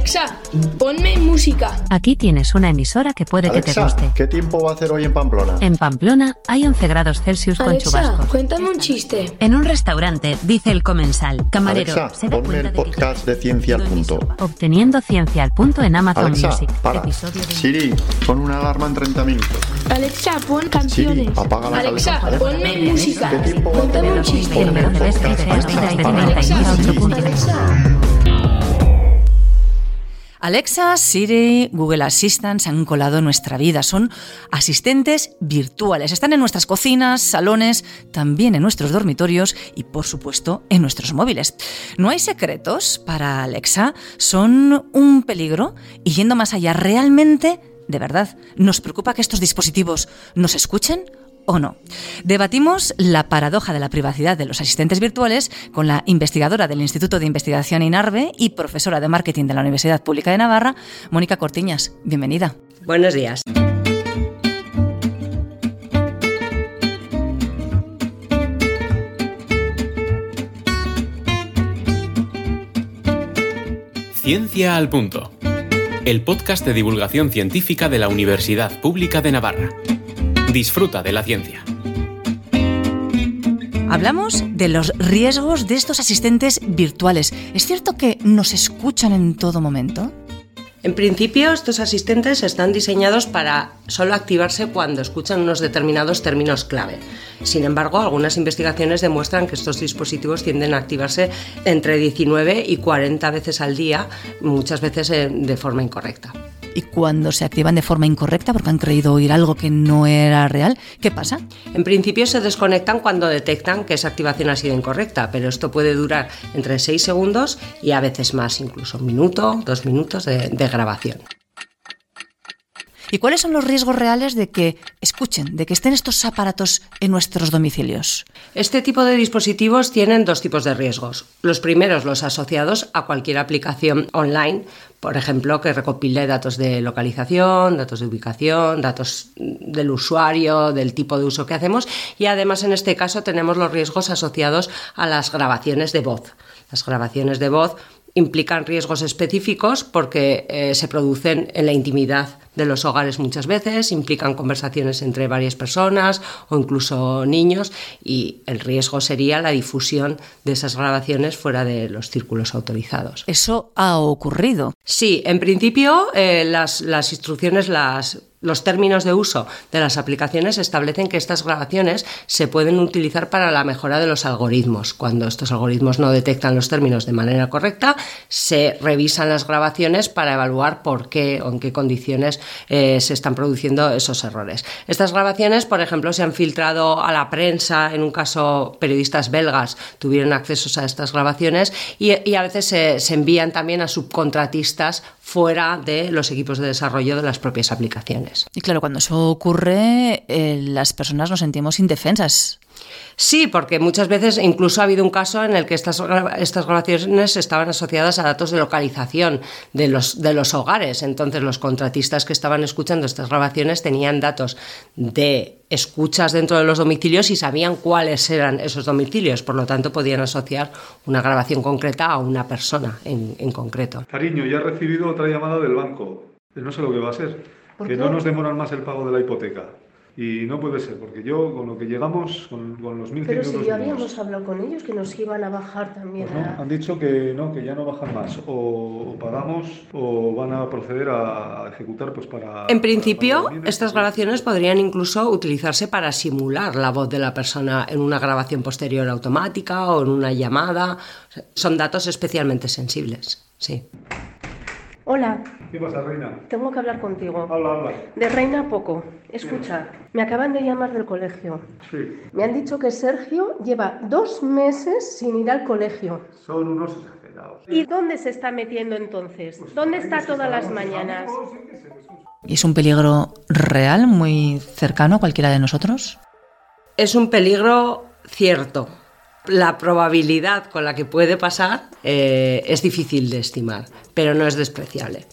Alexa, ponme música. Aquí tienes una emisora que puede que te Alexa, guste. ¿qué tiempo va a hacer hoy en Pamplona? En Pamplona hay 11 grados Celsius con Alexa, chubascos. cuéntame un chiste. En un restaurante, dice el comensal, camarero, Alexa, ¿se da ponme cuenta el de podcast de Ciencia al obteniendo Punto. Obteniendo ciencia al punto en Amazon Alexa, Music. para. Episodio de- Siri, pon una alarma en 30 minutos. Alexa, pon canciones. Siri, apaga la Alexa, calefacción. ponme música. ¿Qué tiempo va a Cuéntame un hacer hoy? chiste. Ponme Alexa, Siri, Google Assistant se han colado en nuestra vida. Son asistentes virtuales. Están en nuestras cocinas, salones, también en nuestros dormitorios y, por supuesto, en nuestros móviles. No hay secretos para Alexa. Son un peligro y yendo más allá, realmente, de verdad, nos preocupa que estos dispositivos nos escuchen o no. Debatimos la paradoja de la privacidad de los asistentes virtuales con la investigadora del Instituto de Investigación INARVE y profesora de marketing de la Universidad Pública de Navarra, Mónica Cortiñas. Bienvenida. Buenos días. Ciencia al Punto. El podcast de divulgación científica de la Universidad Pública de Navarra. Disfruta de la ciencia. Hablamos de los riesgos de estos asistentes virtuales. ¿Es cierto que nos escuchan en todo momento? En principio, estos asistentes están diseñados para solo activarse cuando escuchan unos determinados términos clave. Sin embargo, algunas investigaciones demuestran que estos dispositivos tienden a activarse entre 19 y 40 veces al día, muchas veces eh, de forma incorrecta. Y cuando se activan de forma incorrecta porque han creído oír algo que no era real, ¿qué pasa? En principio se desconectan cuando detectan que esa activación ha sido incorrecta, pero esto puede durar entre 6 segundos y a veces más, incluso un minuto, dos minutos de, de grabación. ¿Y cuáles son los riesgos reales de que escuchen, de que estén estos aparatos en nuestros domicilios? Este tipo de dispositivos tienen dos tipos de riesgos. Los primeros, los asociados a cualquier aplicación online, por ejemplo, que recopile datos de localización, datos de ubicación, datos del usuario, del tipo de uso que hacemos y además en este caso tenemos los riesgos asociados a las grabaciones de voz. Las grabaciones de voz implican riesgos específicos porque eh, se producen en la intimidad de los hogares muchas veces, implican conversaciones entre varias personas o incluso niños y el riesgo sería la difusión de esas grabaciones fuera de los círculos autorizados. Eso ha ocurrido. Sí, en principio eh, las, las instrucciones, las los términos de uso de las aplicaciones establecen que estas grabaciones se pueden utilizar para la mejora de los algoritmos. Cuando estos algoritmos no detectan los términos de manera correcta, se revisan las grabaciones para evaluar por qué o en qué condiciones eh, se están produciendo esos errores. Estas grabaciones, por ejemplo, se han filtrado a la prensa, en un caso periodistas belgas tuvieron acceso a estas grabaciones y, a veces se, se envían también a subcontratistas fuera de los equipos de desarrollo de las propias aplicaciones. Y claro, cuando eso ocurre, eh, las personas nos sentimos indefensas. Sí, porque muchas veces incluso ha habido un caso en el que estas, estas grabaciones estaban asociadas a datos de localización de los, de los hogares. Entonces los contratistas que estaban escuchando estas grabaciones tenían datos de escuchas dentro de los domicilios y sabían cuáles eran esos domicilios. Por lo tanto, podían asociar una grabación concreta a una persona en, en concreto. Cariño, ya he recibido otra llamada del banco. No sé lo que va a ser. Que no nos demoran más el pago de la hipoteca. Y no puede ser, porque yo con lo que llegamos, con, con los 1.100 Pero euros si ya mínimos, habíamos hablado con ellos que nos iban a bajar también. pues no, a- han dicho que no, que ya no bajan más. O, o pagamos o van a proceder a ejecutar pues para... En principio, para bienes. estas grabaciones podrían incluso utilizarse para simular la voz de la persona en una grabación posterior automática o en una llamada. Son datos especialmente sensibles. Sí. Hola, ¿Qué pasa, reina? tengo que hablar contigo. Habla, habla. De Reina poco. Escucha, me acaban de llamar del colegio. Sí, Me han dicho que Sergio lleva dos meses sin ir al colegio. son unos exagerados. ¿Y dónde se está metiendo entonces? ¿Dónde está todas las mañanas? ¿Y es un peligro real, muy cercano a cualquiera de nosotros? Es un peligro cierto. La probabilidad con la que puede pasar eh, es difícil de estimar, pero no es despreciable.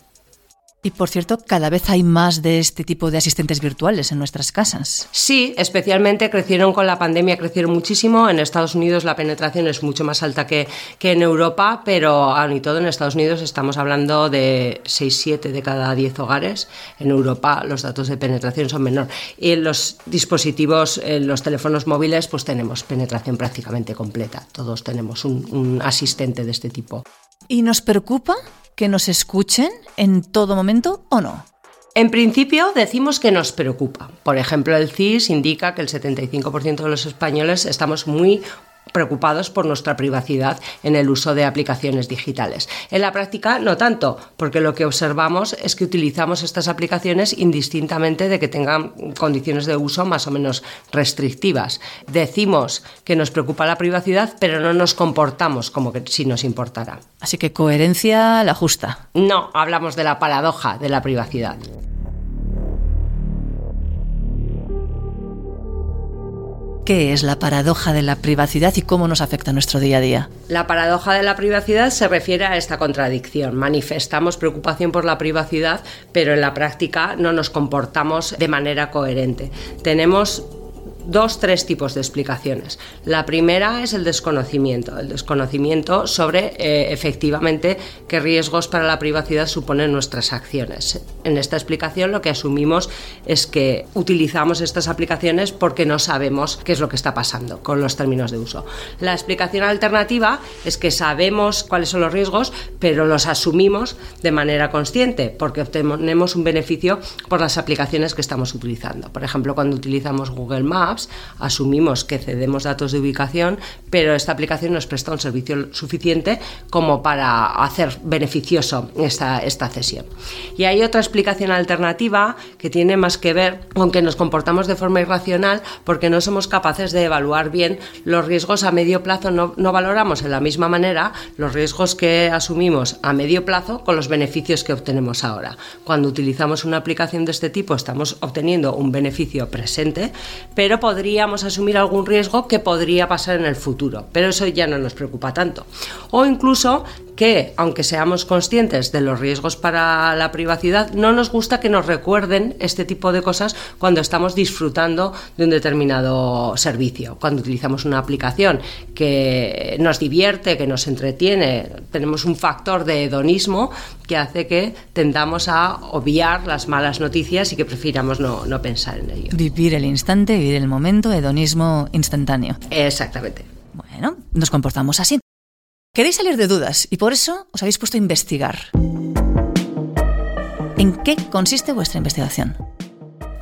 Y por cierto, cada vez hay más de este tipo de asistentes virtuales en nuestras casas. Sí, especialmente crecieron con la pandemia, crecieron muchísimo. En Estados Unidos la penetración es mucho más alta que, que en Europa, pero aún y todo en Estados Unidos estamos hablando de 6-7 de cada 10 hogares. En Europa los datos de penetración son menor. Y en los dispositivos, en los teléfonos móviles, pues tenemos penetración prácticamente completa. Todos tenemos un, un asistente de este tipo. ¿Y nos preocupa que nos escuchen en todo momento o no? En principio decimos que nos preocupa. Por ejemplo, el CIS indica que el 75% de los españoles estamos muy preocupados por nuestra privacidad en el uso de aplicaciones digitales. En la práctica no tanto, porque lo que observamos es que utilizamos estas aplicaciones indistintamente de que tengan condiciones de uso más o menos restrictivas. Decimos que nos preocupa la privacidad, pero no nos comportamos como que si nos importara. Así que coherencia la justa. No, hablamos de la paradoja de la privacidad. ¿Qué es la paradoja de la privacidad y cómo nos afecta nuestro día a día? La paradoja de la privacidad se refiere a esta contradicción. Manifestamos preocupación por la privacidad, pero en la práctica no nos comportamos de manera coherente. Tenemos dos, tres tipos de explicaciones. La primera es el desconocimiento, el desconocimiento sobre eh, efectivamente qué riesgos para la privacidad suponen nuestras acciones. En esta explicación lo que asumimos es que utilizamos estas aplicaciones porque no sabemos qué es lo que está pasando con los términos de uso. La explicación alternativa es que sabemos cuáles son los riesgos, pero los asumimos de manera consciente porque obtenemos un beneficio por las aplicaciones que estamos utilizando. Por ejemplo, cuando utilizamos Google Maps, asumimos que cedemos datos de ubicación, pero esta aplicación nos presta un servicio suficiente como para hacer beneficioso esta, esta cesión. Y hay otra explicación alternativa que tiene más que ver con que nos comportamos de forma irracional porque no somos capaces de evaluar bien los riesgos a medio plazo, no, no valoramos en la misma manera los riesgos que asumimos a medio plazo con los beneficios que obtenemos ahora. Cuando utilizamos una aplicación de este tipo estamos obteniendo un beneficio presente, pero podríamos asumir algún riesgo que podría pasar en el futuro, pero eso ya no nos preocupa tanto. O incluso que, aunque seamos conscientes de los riesgos para la privacidad, no nos gusta que nos recuerden este tipo de cosas cuando estamos disfrutando de un determinado servicio. Cuando utilizamos una aplicación que nos divierte, que nos entretiene, tenemos un factor de hedonismo que hace que tendamos a obviar las malas noticias y que prefiramos no, no pensar en ello. Vivir el instante, vivir el momento, hedonismo instantáneo. Exactamente. Bueno, nos comportamos así. Queréis salir de dudas y por eso os habéis puesto a investigar. ¿En qué consiste vuestra investigación?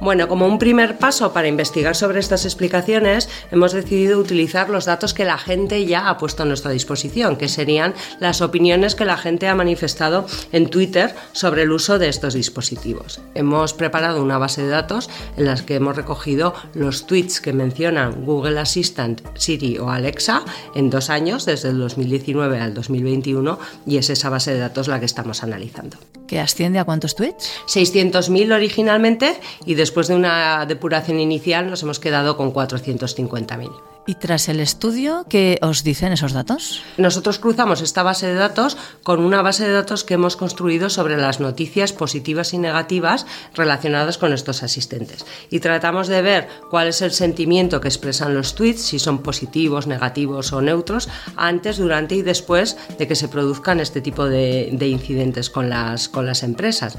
Bueno, como un primer paso para investigar sobre estas explicaciones, hemos decidido utilizar los datos que la gente ya ha puesto a nuestra disposición, que serían las opiniones que la gente ha manifestado en Twitter sobre el uso de estos dispositivos. Hemos preparado una base de datos en las que hemos recogido los tweets que mencionan Google Assistant, Siri o Alexa en dos años, desde el 2019 al 2021, y es esa base de datos la que estamos analizando. ¿Que asciende a cuántos tweets? 600.000 originalmente y después de una depuración inicial nos hemos quedado con 450.000. ¿Y tras el estudio, qué os dicen esos datos? Nosotros cruzamos esta base de datos con una base de datos que hemos construido sobre las noticias positivas y negativas relacionadas con estos asistentes. Y tratamos de ver cuál es el sentimiento que expresan los tweets, si son positivos, negativos o neutros, antes, durante y después de que se produzcan este tipo de, de incidentes con las, con las empresas.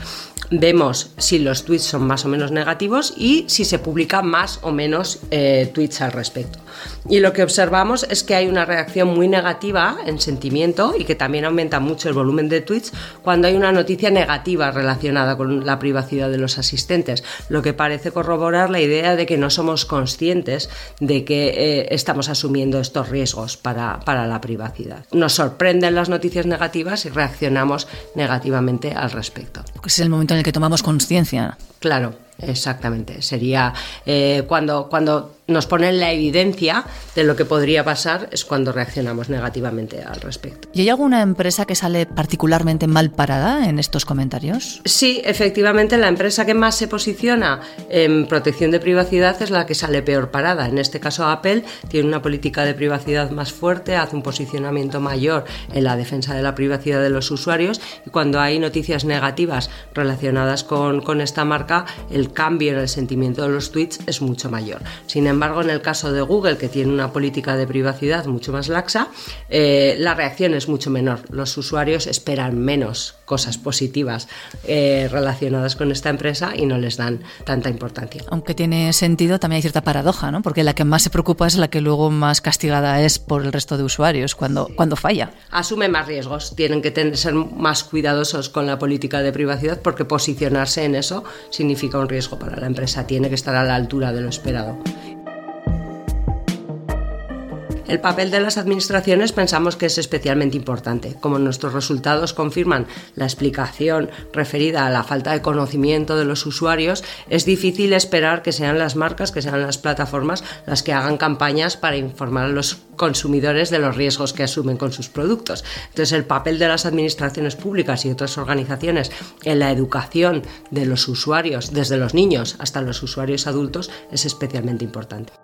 Vemos si los tweets son más o menos negativos y si se publican más o menos eh, tweets al respecto. Y lo que observamos es que hay una reacción muy negativa en sentimiento y que también aumenta mucho el volumen de tweets cuando hay una noticia negativa relacionada con la privacidad de los asistentes, lo que parece corroborar la idea de que no somos conscientes de que eh, estamos asumiendo estos riesgos para, para la privacidad. Nos sorprenden las noticias negativas y reaccionamos negativamente al respecto. Pues es el momento en el que tomamos conciencia. Claro. Exactamente. Sería eh, cuando, cuando nos ponen la evidencia de lo que podría pasar es cuando reaccionamos negativamente al respecto. ¿Y hay alguna empresa que sale particularmente mal parada en estos comentarios? Sí, efectivamente, la empresa que más se posiciona en protección de privacidad es la que sale peor parada. En este caso, Apple tiene una política de privacidad más fuerte, hace un posicionamiento mayor en la defensa de la privacidad de los usuarios y cuando hay noticias negativas relacionadas con, con esta marca, el cambio en el sentimiento de los tweets es mucho mayor. Sin embargo, en el caso de Google, que tiene una política de privacidad mucho más laxa, eh, la reacción es mucho menor. Los usuarios esperan menos cosas positivas eh, relacionadas con esta empresa y no les dan tanta importancia. Aunque tiene sentido, también hay cierta paradoja, ¿no? Porque la que más se preocupa es la que luego más castigada es por el resto de usuarios cuando, cuando falla. Asume más riesgos, tienen que tener, ser más cuidadosos con la política de privacidad porque posicionarse en eso significa un riesgo para la empresa, tiene que estar a la altura de lo esperado. El papel de las administraciones pensamos que es especialmente importante. Como nuestros resultados confirman la explicación referida a la falta de conocimiento de los usuarios, es difícil esperar que sean las marcas, que sean las plataformas las que hagan campañas para informar a los consumidores de los riesgos que asumen con sus productos. Entonces, el papel de las administraciones públicas y otras organizaciones en la educación de los usuarios, desde los niños hasta los usuarios adultos, es especialmente importante.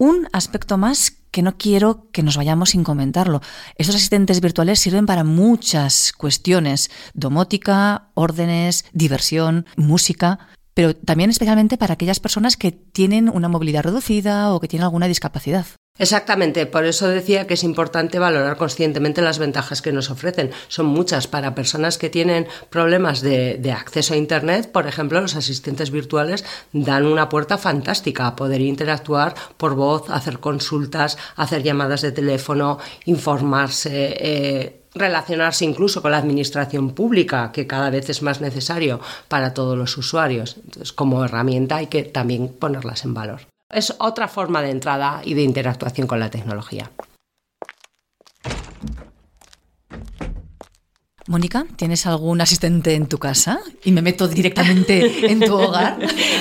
Un aspecto más que no quiero que nos vayamos sin comentarlo. Estos asistentes virtuales sirven para muchas cuestiones, domótica, órdenes, diversión, música, pero también especialmente para aquellas personas que tienen una movilidad reducida o que tienen alguna discapacidad. Exactamente, por eso decía que es importante valorar conscientemente las ventajas que nos ofrecen. Son muchas para personas que tienen problemas de, acceso a Internet. Por ejemplo, los asistentes virtuales dan una puerta fantástica a poder interactuar por voz, hacer consultas, hacer llamadas de teléfono, informarse. Eh, relacionarse incluso con la administración pública, que cada vez es más necesario para todos los usuarios. Entonces, como herramienta hay que también ponerlas en valor. Es otra forma de entrada y de interactuación con la tecnología. Mónica, ¿tienes algún asistente en tu casa? Y me meto directamente en tu hogar.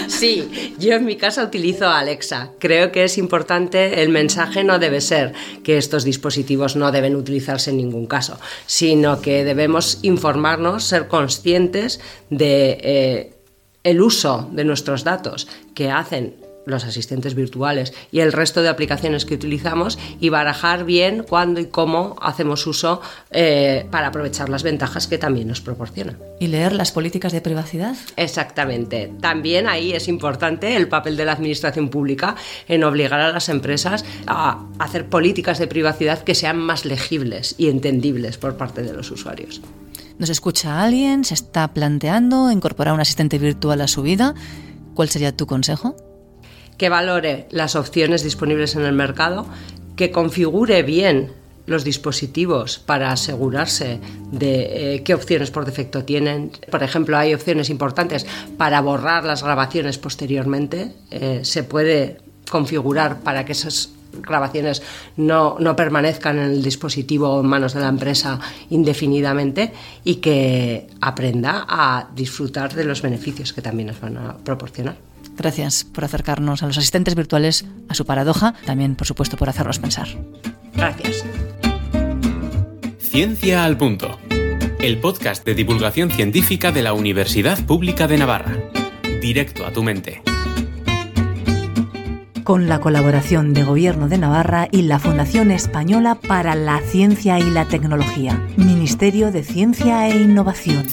Sí, yo en mi casa utilizo Alexa. Creo que es importante, el mensaje no debe ser que estos dispositivos no deben utilizarse en ningún caso, sino que debemos informarnos, ser conscientes de eh, el uso de nuestros datos que hacen los asistentes virtuales y el resto de aplicaciones que utilizamos y barajar bien cuándo y cómo hacemos uso eh, para aprovechar las ventajas que también nos proporcionan. ¿Y leer las políticas de privacidad? Exactamente. También ahí es importante el papel de la administración pública en obligar a las empresas a hacer políticas de privacidad que sean más legibles y entendibles por parte de los usuarios. Nos escucha alguien, se está planteando incorporar un asistente virtual a su vida. ¿Cuál sería tu consejo? Que valore las opciones disponibles en el mercado, que configure bien los dispositivos para asegurarse de eh, qué opciones por defecto tienen. Por ejemplo, hay opciones importantes para borrar las grabaciones posteriormente. Eh, se puede configurar para que esas grabaciones no, no, permanezcan en el dispositivo o en manos de la empresa indefinidamente y que aprenda a disfrutar de los beneficios que también nos van a proporcionar. Gracias por acercarnos a los asistentes virtuales, a su paradoja, también por supuesto por hacernos pensar. Gracias. Ciencia al Punto, el podcast de divulgación científica de la Universidad Pública de Navarra. Directo a tu mente. Con la colaboración de Gobierno de Navarra y la Fundación Española para la Ciencia y la Tecnología, Ministerio de Ciencia e Innovación.